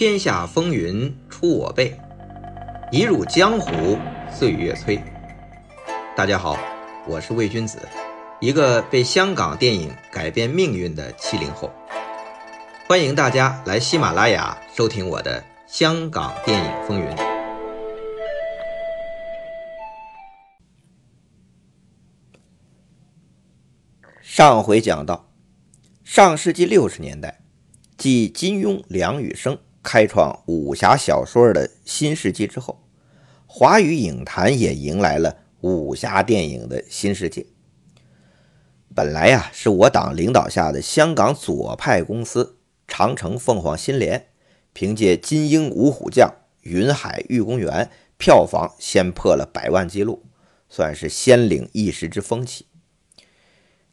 天下风云出我辈，一入江湖岁月催。大家好，我是魏君子，一个被香港电影改变命运的七零后。欢迎大家来喜马拉雅收听我的《香港电影风云》。上回讲到，上世纪六十年代，继金庸、梁羽生。开创武侠小说的新世纪之后，华语影坛也迎来了武侠电影的新世界。本来呀，是我党领导下的香港左派公司长城凤凰新联，凭借《金鹰五虎将》《云海玉公园》票房先破了百万纪录，算是先领一时之风气。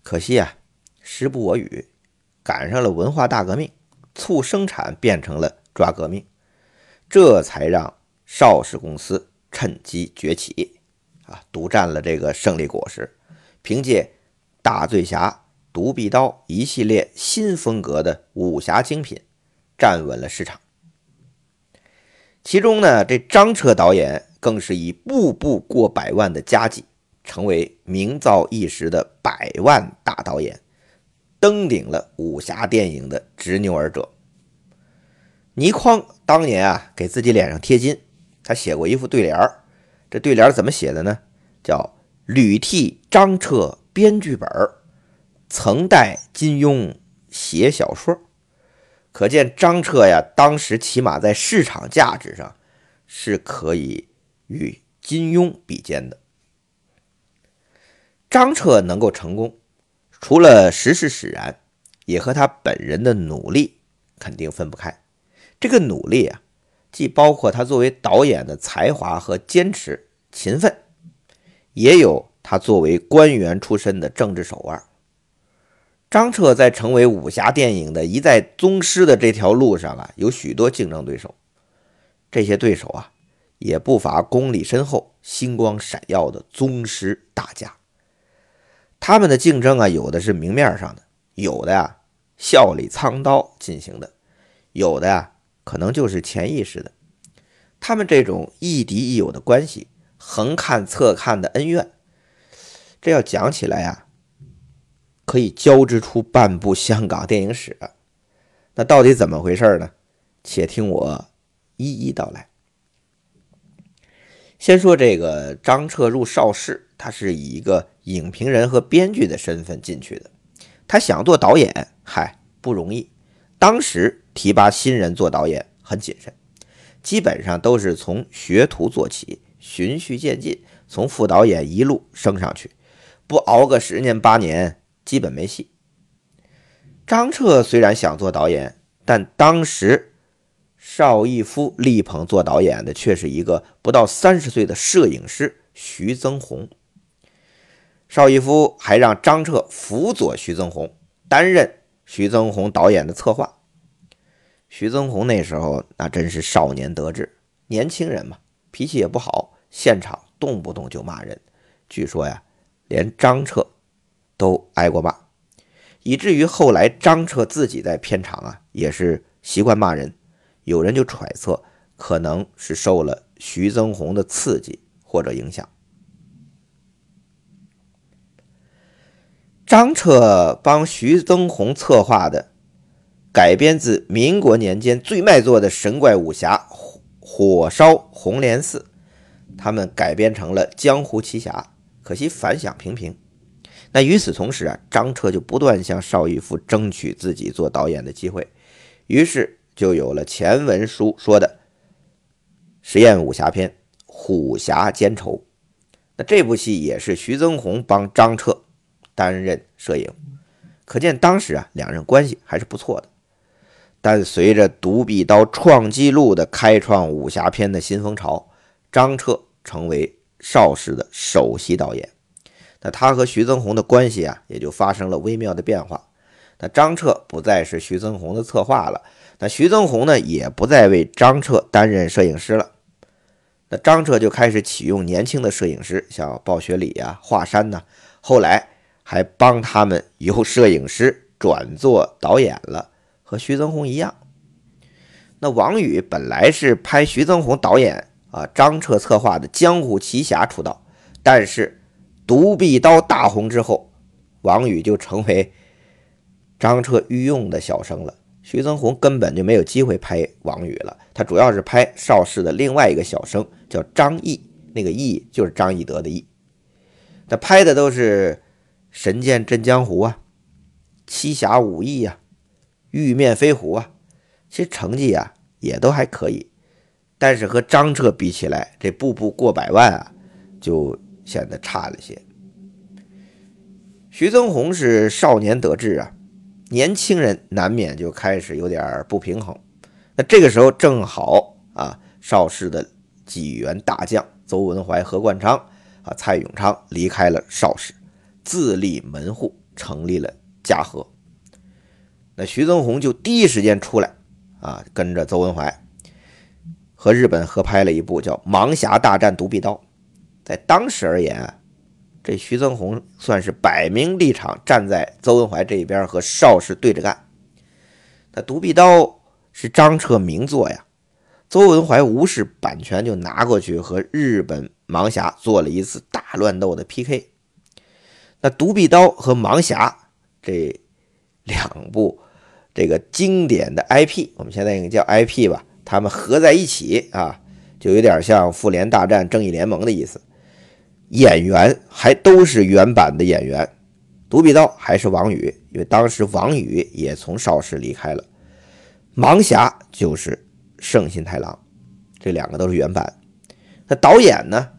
可惜啊，时不我与，赶上了文化大革命，促生产变成了。抓革命，这才让邵氏公司趁机崛起，啊，独占了这个胜利果实。凭借大醉侠、独臂刀一系列新风格的武侠精品，站稳了市场。其中呢，这张彻导演更是以步步过百万的佳绩，成为名噪一时的百万大导演，登顶了武侠电影的执牛耳者。倪匡当年啊，给自己脸上贴金，他写过一副对联儿。这对联怎么写的呢？叫“屡替张彻编剧本曾代金庸写小说”。可见张彻呀，当时起码在市场价值上是可以与金庸比肩的。张彻能够成功，除了时势使然，也和他本人的努力肯定分不开。这个努力啊，既包括他作为导演的才华和坚持、勤奋，也有他作为官员出身的政治手腕。张彻在成为武侠电影的一代宗师的这条路上啊，有许多竞争对手。这些对手啊，也不乏功力深厚、星光闪耀的宗师大家。他们的竞争啊，有的是明面上的，有的呀笑里藏刀进行的，有的呀。可能就是潜意识的，他们这种亦敌亦友的关系，横看侧看的恩怨，这要讲起来呀，可以交织出半部香港电影史。那到底怎么回事呢？且听我一一道来。先说这个张彻入邵氏，他是以一个影评人和编剧的身份进去的。他想做导演，嗨，不容易。当时。提拔新人做导演很谨慎，基本上都是从学徒做起，循序渐进，从副导演一路升上去，不熬个十年八年，基本没戏。张彻虽然想做导演，但当时邵逸夫力捧做导演的却是一个不到三十岁的摄影师徐增红。邵逸夫还让张彻辅佐徐增红，担任徐增红导演的策划。徐增红那时候那真是少年得志，年轻人嘛，脾气也不好，现场动不动就骂人。据说呀，连张彻都挨过骂，以至于后来张彻自己在片场啊也是习惯骂人。有人就揣测，可能是受了徐增红的刺激或者影响。张彻帮徐增红策划的。改编自民国年间最卖座的神怪武侠《火烧红莲寺》，他们改编成了《江湖奇侠》，可惜反响平平。那与此同时啊，张彻就不断向邵逸夫争取自己做导演的机会，于是就有了前文书说的实验武侠片《虎侠奸仇》。那这部戏也是徐增红帮张彻担任摄影，可见当时啊，两人关系还是不错的。但随着独臂刀创纪录的开创武侠片的新风潮，张彻成为邵氏的首席导演。那他和徐增红的关系啊，也就发生了微妙的变化。那张彻不再是徐增红的策划了，那徐增红呢，也不再为张彻担任摄影师了。那张彻就开始启用年轻的摄影师，像鲍学礼啊、华山呐，后来还帮他们由摄影师转做导演了。和徐增红一样，那王宇本来是拍徐增宏导演啊、张彻策划的《江湖奇侠》出道，但是《独臂刀》大红之后，王宇就成为张彻御用的小生了。徐增宏根本就没有机会拍王宇了，他主要是拍邵氏的另外一个小生，叫张毅，那个毅就是张翼德的毅。他拍的都是《神剑震江湖》啊，《七侠五义》啊，《玉面飞狐》啊，其实成绩啊也都还可以，但是和张彻比起来，这步步过百万啊，就显得差了些。徐增宏是少年得志啊。年轻人难免就开始有点不平衡，那这个时候正好啊，邵氏的几员大将邹文怀、何冠昌啊、蔡永昌离开了邵氏，自立门户，成立了嘉禾。那徐增宏就第一时间出来啊，跟着邹文怀和日本合拍了一部叫《盲侠大战独臂刀》，在当时而言。这徐增宏算是摆明立场站在邹文怀这一边和邵氏对着干。那《独臂刀》是张彻名作呀，邹文怀无视版权就拿过去和日本盲侠做了一次大乱斗的 PK。那《独臂刀》和盲侠这两部这个经典的 IP，我们现在应该叫 IP 吧，他们合在一起啊，就有点像复联大战正义联盟的意思。演员还都是原版的演员，独臂刀还是王宇，因为当时王宇也从邵氏离开了。盲侠就是圣心太郎，这两个都是原版。那导演呢？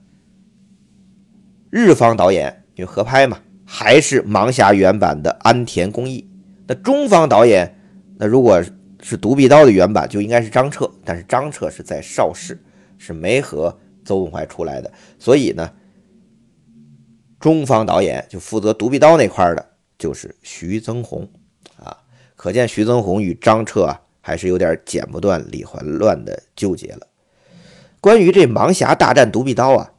日方导演因为合拍嘛，还是盲侠原版的安田公义。那中方导演，那如果是独臂刀的原版，就应该是张彻，但是张彻是在邵氏，是没和邹文怀出来的，所以呢。中方导演就负责独臂刀那块的，就是徐增宏啊，可见徐增宏与张彻啊还是有点剪不断理还乱的纠结了。关于这盲侠大战独臂刀啊，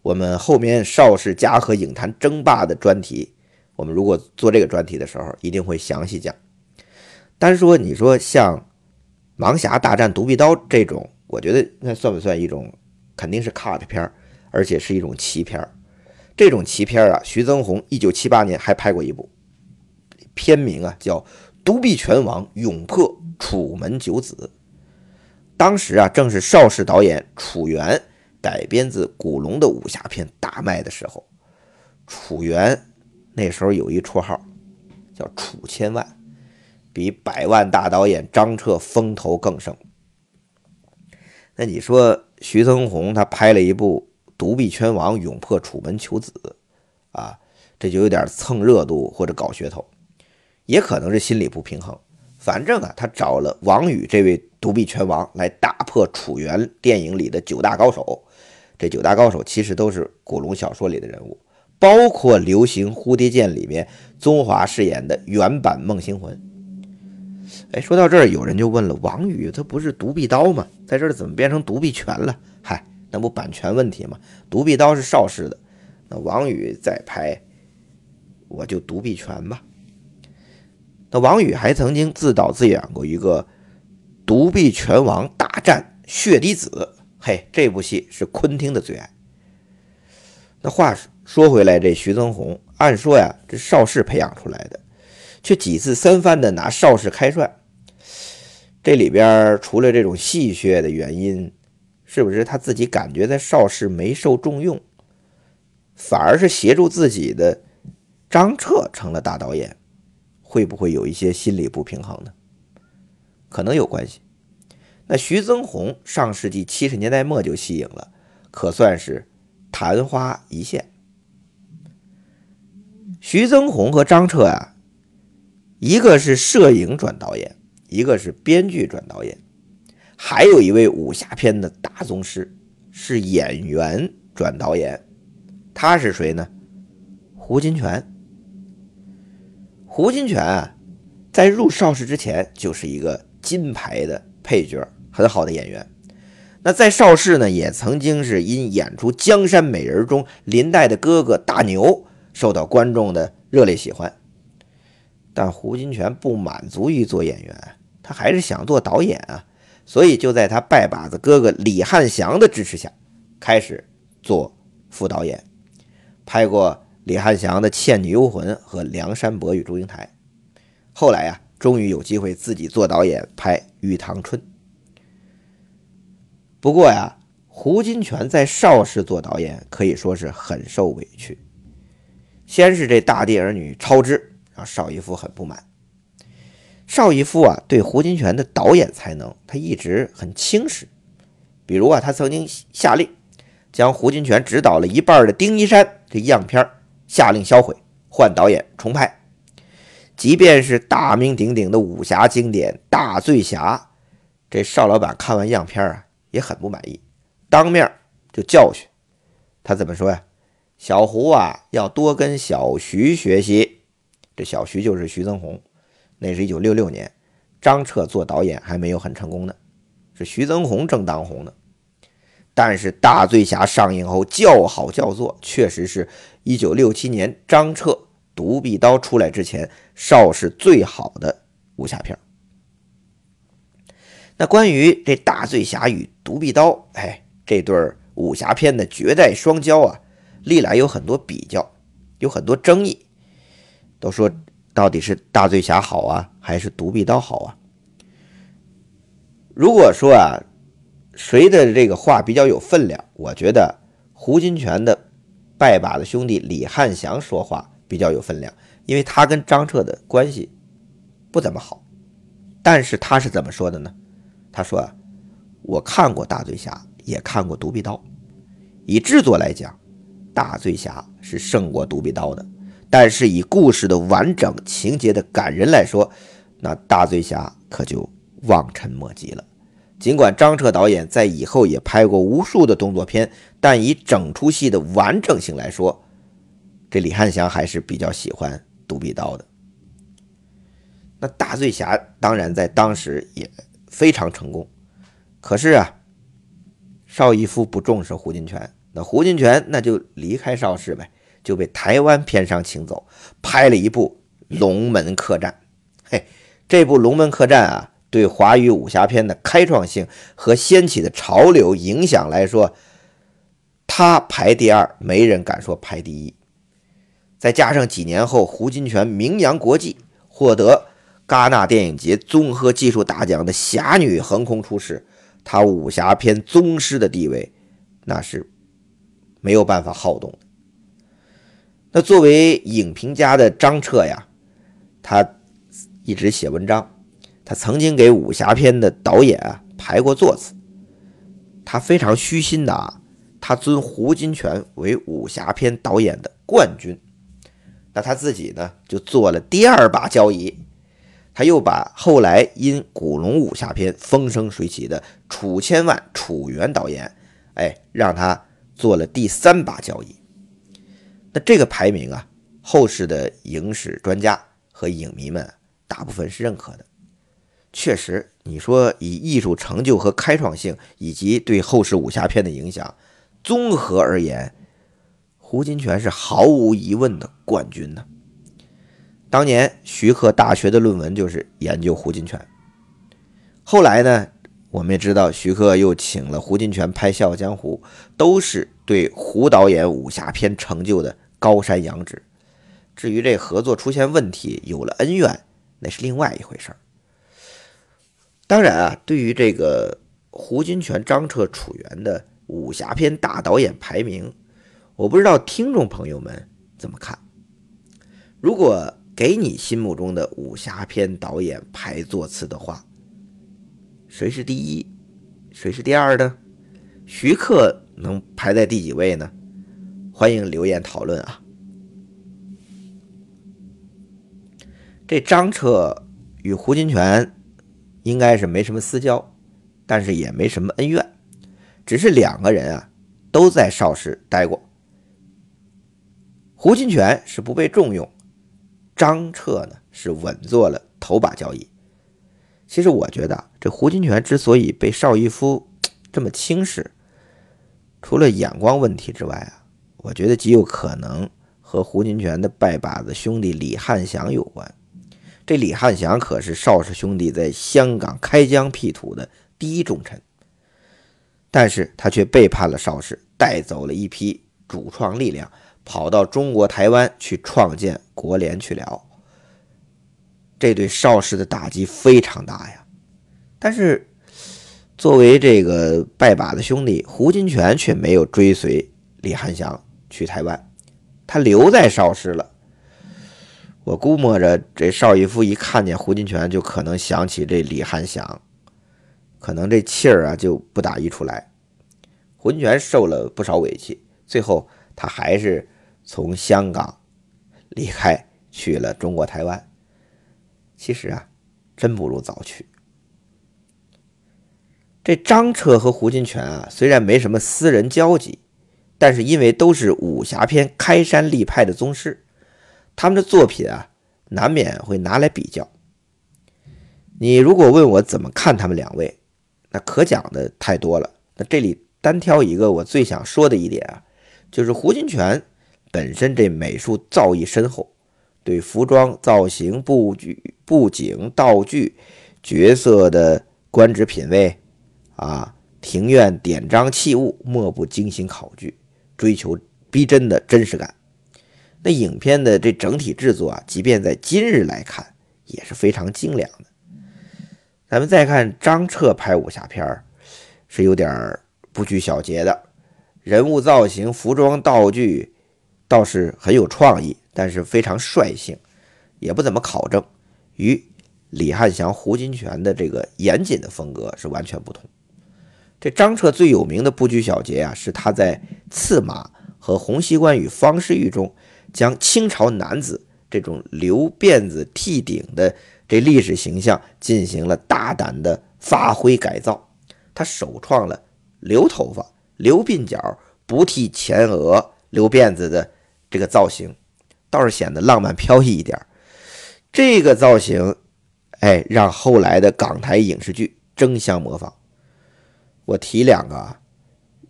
我们后面邵氏嘉禾影坛争霸的专题，我们如果做这个专题的时候，一定会详细讲。单说你说像盲侠大战独臂刀这种，我觉得那算不算一种？肯定是 cut 片，而且是一种奇片。这种奇片啊，徐增宏一九七八年还拍过一部，片名啊叫《独臂拳王勇破楚门九子》。当时啊，正是邵氏导演楚原改编自古龙的武侠片大卖的时候。楚原那时候有一绰号叫“楚千万”，比百万大导演张彻风头更盛。那你说徐增宏他拍了一部？独臂拳王勇破楚门求子，啊，这就有点蹭热度或者搞噱头，也可能是心理不平衡。反正啊，他找了王宇这位独臂拳王来打破楚原电影里的九大高手。这九大高手其实都是古龙小说里的人物，包括《流行蝴蝶剑》里面宗华饰演的原版孟星魂。哎，说到这儿，有人就问了：王宇他不是独臂刀吗？在这儿怎么变成独臂拳了？嗨。那不版权问题吗？独臂刀是邵氏的，那王宇再拍，我就独臂拳吧。那王宇还曾经自导自演过一个《独臂拳王大战血滴子》，嘿，这部戏是昆汀的最爱。那话说回来，这徐增宏，按说呀，这邵氏培养出来的，却几次三番的拿邵氏开涮，这里边除了这种戏谑的原因。是不是他自己感觉在邵氏没受重用，反而是协助自己的张彻成了大导演，会不会有一些心理不平衡呢？可能有关系。那徐增宏上世纪七十年代末就息影了，可算是昙花一现。徐增宏和张彻啊，一个是摄影转导演，一个是编剧转导演。还有一位武侠片的大宗师，是演员转导演，他是谁呢？胡金铨。胡金铨啊，在入邵氏之前就是一个金牌的配角，很好的演员。那在邵氏呢，也曾经是因演出《江山美人》中林黛的哥哥大牛，受到观众的热烈喜欢。但胡金铨不满足于做演员，他还是想做导演啊。所以就在他拜把子哥哥李汉祥的支持下，开始做副导演，拍过李汉祥的《倩女幽魂》和《梁山伯与祝英台》。后来呀，终于有机会自己做导演拍《玉堂春》。不过呀，胡金铨在邵氏做导演可以说是很受委屈。先是这大地儿女超支，让邵逸夫很不满。邵逸夫啊，对胡金铨的导演才能，他一直很轻视。比如啊，他曾经下令将胡金铨执导了一半的《丁一山》这样片下令销毁，换导演重拍。即便是大名鼎鼎的武侠经典《大醉侠》，这邵老板看完样片啊，也很不满意，当面就教训他。怎么说呀？小胡啊，要多跟小徐学习。这小徐就是徐增红。那是一九六六年，张彻做导演还没有很成功呢，是徐增红正当红呢。但是《大醉侠》上映后叫好叫座，确实是一九六七年张彻《独臂刀》出来之前邵氏最好的武侠片。那关于这《大醉侠》与《独臂刀》，哎，这对武侠片的绝代双骄啊，历来有很多比较，有很多争议，都说。到底是大醉侠好啊，还是独臂刀好啊？如果说啊，谁的这个话比较有分量，我觉得胡金铨的拜把子兄弟李汉祥说话比较有分量，因为他跟张彻的关系不怎么好。但是他是怎么说的呢？他说啊，我看过大醉侠，也看过独臂刀，以制作来讲，大醉侠是胜过独臂刀的。但是以故事的完整、情节的感人来说，那大醉侠可就望尘莫及了。尽管张彻导演在以后也拍过无数的动作片，但以整出戏的完整性来说，这李汉祥还是比较喜欢独臂刀的。那大醉侠当然在当时也非常成功，可是啊，邵逸夫不重视胡金铨，那胡金铨那就离开邵氏呗。就被台湾片商请走，拍了一部《龙门客栈》。嘿，这部《龙门客栈》啊，对华语武侠片的开创性和掀起的潮流影响来说，他排第二，没人敢说排第一。再加上几年后胡金铨名扬国际，获得戛纳电影节综合技术大奖的《侠女》横空出世，他武侠片宗师的地位，那是没有办法撼动的。那作为影评家的张彻呀，他一直写文章，他曾经给武侠片的导演啊排过座次，他非常虚心的啊，他尊胡金铨为武侠片导演的冠军，那他自己呢就做了第二把交椅，他又把后来因古龙武侠片风生水起的楚千万楚原导演，哎，让他做了第三把交椅。那这个排名啊，后世的影史专家和影迷们大部分是认可的。确实，你说以艺术成就和开创性，以及对后世武侠片的影响，综合而言，胡金铨是毫无疑问的冠军呢。当年徐克大学的论文就是研究胡金铨。后来呢，我们也知道徐克又请了胡金铨拍《笑傲江湖》，都是。对胡导演武侠片成就的高山仰止，至于这合作出现问题，有了恩怨，那是另外一回事儿。当然啊，对于这个胡金铨、张彻、楚原的武侠片大导演排名，我不知道听众朋友们怎么看。如果给你心目中的武侠片导演排座次的话，谁是第一，谁是第二呢？徐克。能排在第几位呢？欢迎留言讨论啊！这张彻与胡金铨应该是没什么私交，但是也没什么恩怨，只是两个人啊都在邵氏待过。胡金铨是不被重用，张彻呢是稳坐了头把交椅。其实我觉得，这胡金铨之所以被邵逸夫这么轻视，除了眼光问题之外啊，我觉得极有可能和胡金铨的拜把子兄弟李汉祥有关。这李汉祥可是邵氏兄弟在香港开疆辟土的第一重臣。但是他却背叛了邵氏，带走了一批主创力量，跑到中国台湾去创建国联去了。这对邵氏的打击非常大呀。但是作为这个拜把子兄弟，胡金铨却没有追随李汉祥去台湾，他留在邵氏了。我估摸着，这邵逸夫一看见胡金铨，就可能想起这李汉祥。可能这气儿啊就不打一处来，胡金铨受了不少委屈，最后他还是从香港离开去了中国台湾。其实啊，真不如早去。这张彻和胡金铨啊，虽然没什么私人交集，但是因为都是武侠片开山立派的宗师，他们的作品啊，难免会拿来比较。你如果问我怎么看他们两位？那可讲的太多了，那这里单挑一个我最想说的一点啊，就是胡金铨本身这美术造诣深厚，对服装造型、布局、布景、道具、角色的官职品位啊、庭院典章器物，莫不精心考据，追求逼真的真实感。那影片的这整体制作啊，即便在今日来看，也是非常精良的。咱们再看张彻拍武侠片，是有点不拘小节的，人物造型、服装、道具倒是很有创意，但是非常率性，也不怎么考证，与李汉祥、胡金铨的这个严谨的风格是完全不同。这张彻最有名的不拘小节啊，是他在《刺马》和《洪熙官与方世玉》中，将清朝男子这种留辫子、剃顶的。这历史形象进行了大胆的发挥改造，他首创了留头发、留鬓角、不剃前额、留辫子的这个造型，倒是显得浪漫飘逸一点。这个造型，哎，让后来的港台影视剧争相模仿。我提两个啊，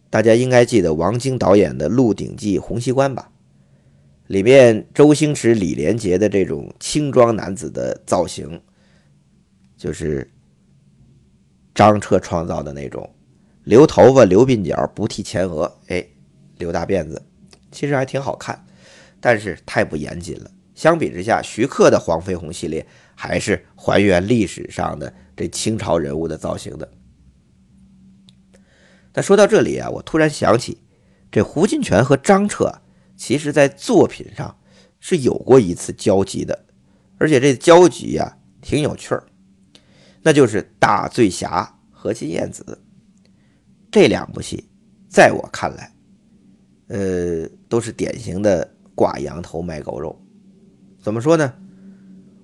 大家应该记得王晶导演的《鹿鼎记·洪熙官》吧？里面周星驰、李连杰的这种轻装男子的造型，就是张彻创造的那种，留头发、留鬓角、不剃前额，哎，留大辫子，其实还挺好看，但是太不严谨了。相比之下，徐克的黄飞鸿系列还是还原历史上的这清朝人物的造型的。但说到这里啊，我突然想起，这胡金铨和张彻。其实，在作品上是有过一次交集的，而且这交集呀挺有趣儿，那就是《大醉侠》和《金燕子》这两部戏，在我看来，呃，都是典型的挂羊头卖狗肉。怎么说呢？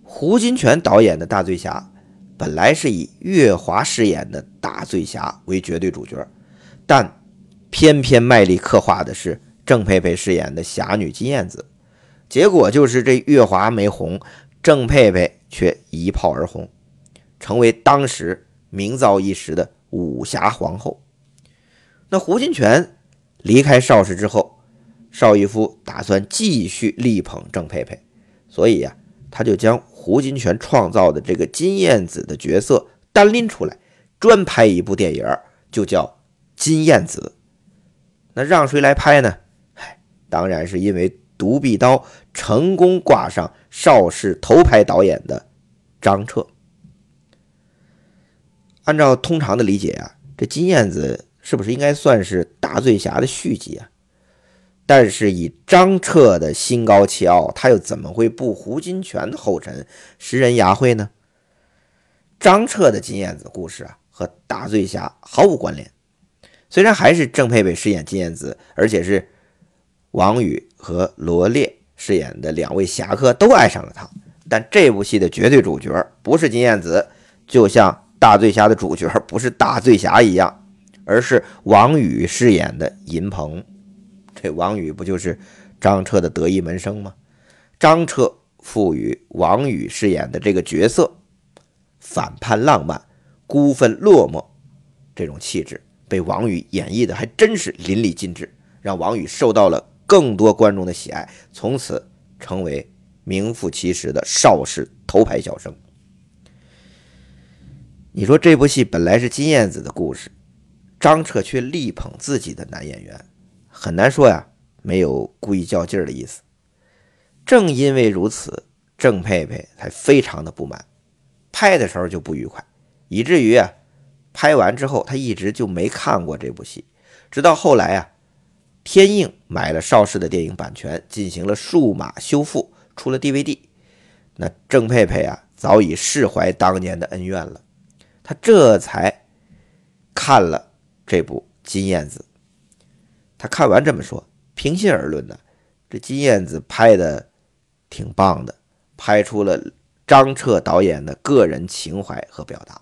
胡金铨导演的《大醉侠》本来是以岳华饰演的大醉侠为绝对主角，但偏偏卖力刻画的是。郑佩佩饰演的侠女金燕子，结果就是这月华没红，郑佩佩却一炮而红，成为当时名噪一时的武侠皇后。那胡金铨离开邵氏之后，邵逸夫打算继续力捧郑佩佩，所以呀，他就将胡金铨创造的这个金燕子的角色单拎出来，专拍一部电影，就叫《金燕子》。那让谁来拍呢？当然是因为独臂刀成功挂上邵氏头牌导演的张彻。按照通常的理解啊，这金燕子是不是应该算是大醉侠的续集啊？但是以张彻的心高气傲，他又怎么会步胡金铨的后尘，食人牙慧呢？张彻的金燕子故事啊，和大醉侠毫无关联。虽然还是郑佩佩饰演金燕子，而且是。王宇和罗烈饰演的两位侠客都爱上了他，但这部戏的绝对主角不是金燕子，就像大醉侠的主角不是大醉侠一样，而是王宇饰演的银鹏。这王宇不就是张彻的得意门生吗？张彻赋予王宇饰演的这个角色反叛、浪漫、孤愤、落寞这种气质，被王宇演绎的还真是淋漓尽致，让王宇受到了。更多观众的喜爱，从此成为名副其实的邵氏头牌小生。你说这部戏本来是金燕子的故事，张彻却力捧自己的男演员，很难说呀，没有故意较劲儿的意思。正因为如此，郑佩佩才非常的不满，拍的时候就不愉快，以至于啊，拍完之后他一直就没看过这部戏，直到后来啊，天映买了邵氏的电影版权，进行了数码修复，出了 DVD，那郑佩佩啊，早已释怀当年的恩怨了。他这才看了这部《金燕子》，他看完这么说：“平心而论呢，这金燕子拍的挺棒的，拍出了张彻导演的个人情怀和表达。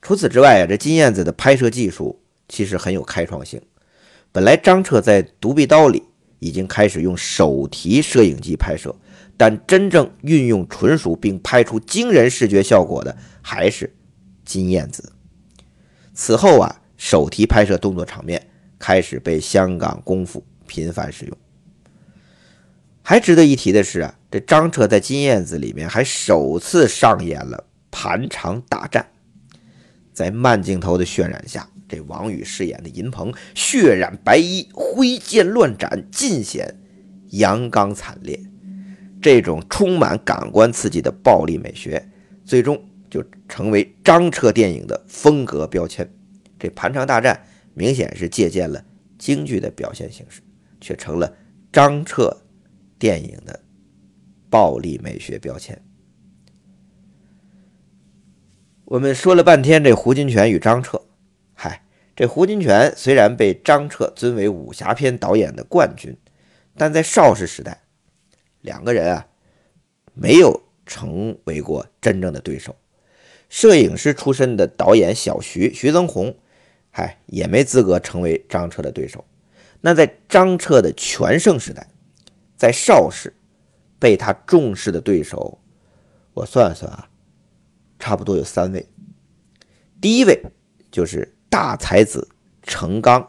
除此之外啊，这金燕子的拍摄技术其实很有开创性。本来张彻在《独臂刀》里已经开始用手提摄影机拍摄，但真正运用纯熟并拍出惊人视觉效果的还是。”金燕子。此后啊，手提拍摄动作场面开始被香港功夫频繁使用。还值得一提的是啊，这张彻在金燕子里面还首次上演了盘肠大战。在慢镜头的渲染下，这王宇饰演的银鹏血染白衣，挥剑乱斩，尽显阳刚惨烈。这种充满感官刺激的暴力美学，最终。就成为张彻电影的风格标签。这盘肠大战明显是借鉴了京剧的表现形式，却成了张彻电影的暴力美学标签。我们说了半天这胡金铨与张彻，嗨，这胡金铨虽然被张彻尊为武侠片导演的冠军，但在邵氏时代，两个人啊没有成为过真正的对手。摄影师出身的导演小徐徐增宏，嗨，也没资格成为张彻的对手。那在张彻的全盛时代，在邵氏被他重视的对手，我算算啊，差不多有三位。第一位就是大才子程刚。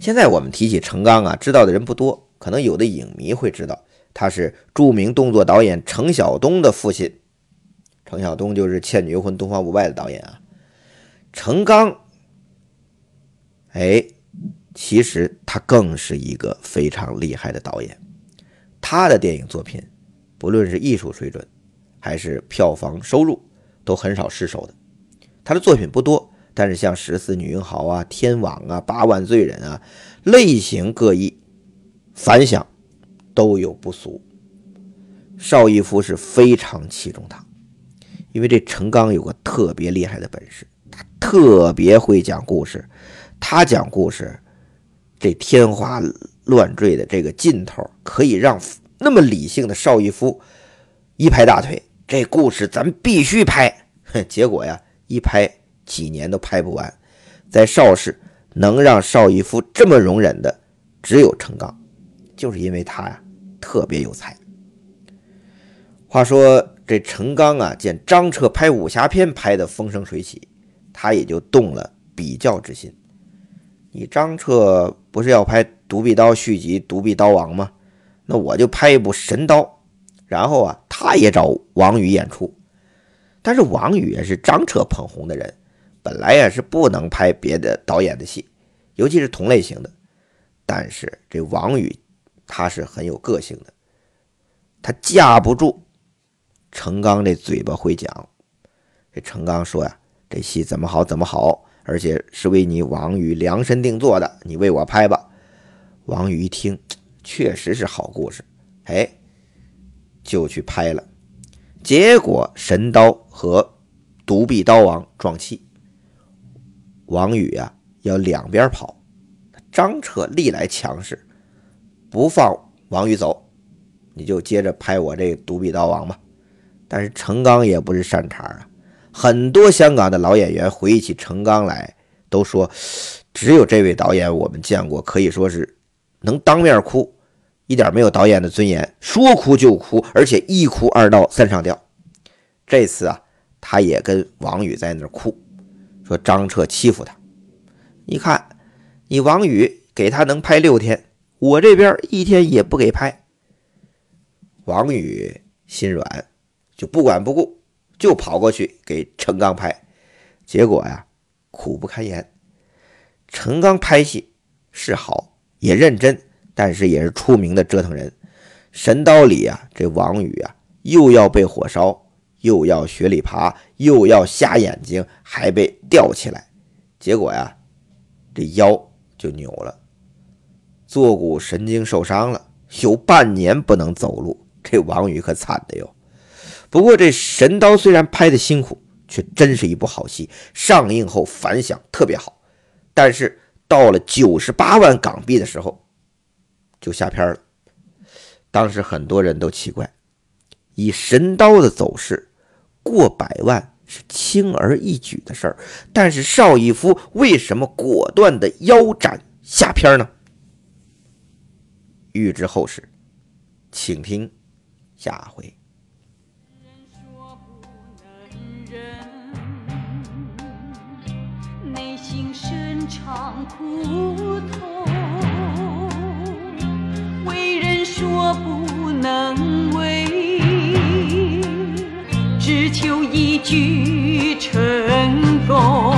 现在我们提起程刚啊，知道的人不多，可能有的影迷会知道，他是著名动作导演程晓东的父亲。程晓东就是《倩女幽魂》《东方不败》的导演啊。程刚，哎，其实他更是一个非常厉害的导演。他的电影作品，不论是艺术水准，还是票房收入，都很少失手的。他的作品不多，但是像《十四女英豪》啊、《天网》啊、《八万罪人》啊，类型各异，反响都有不俗。邵逸夫是非常器重他。因为这程刚有个特别厉害的本事，特别会讲故事。他讲故事，这天花乱坠的这个劲头，可以让那么理性的邵逸夫一拍大腿：“这故事咱必须拍。”哼，结果呀，一拍几年都拍不完。在邵氏，能让邵逸夫这么容忍的，只有程刚，就是因为他呀，特别有才。话说。这程刚啊，见张彻拍武侠片拍的风生水起，他也就动了比较之心。你张彻不是要拍《独臂刀》续集《独臂刀王》吗？那我就拍一部《神刀》，然后啊，他也找王宇演出。但是王宇也是张彻捧红的人，本来也是不能拍别的导演的戏，尤其是同类型的。但是这王宇他是很有个性的，他架不住。程刚这嘴巴会讲，这程刚说呀：“这戏怎么好怎么好，而且是为你王宇量身定做的，你为我拍吧。”王宇一听，确实是好故事，哎，就去拍了。结果神刀和独臂刀王撞气，王宇啊要两边跑，张彻历来强势，不放王宇走，你就接着拍我这独臂刀王吧。但是程刚也不是善茬啊，很多香港的老演员回忆起程刚来，都说只有这位导演我们见过，可以说是能当面哭，一点没有导演的尊严，说哭就哭，而且一哭二闹三上吊。这次啊，他也跟王宇在那哭，说张彻欺负他。你看，你王宇给他能拍六天，我这边一天也不给拍。王宇心软。就不管不顾，就跑过去给陈刚拍，结果呀，苦不堪言。陈刚拍戏是好，也认真，但是也是出名的折腾人。神刀里啊，这王宇啊，又要被火烧，又要雪里爬，又要瞎眼睛，还被吊起来，结果呀，这腰就扭了，坐骨神经受伤了，有半年不能走路。这王宇可惨的哟。不过这神刀虽然拍的辛苦，却真是一部好戏，上映后反响特别好。但是到了九十八万港币的时候，就下片了。当时很多人都奇怪，以神刀的走势，过百万是轻而易举的事儿，但是邵逸夫为什么果断的腰斩下片呢？欲知后事，请听下回。尝苦痛，为人说不能为，只求一句成功。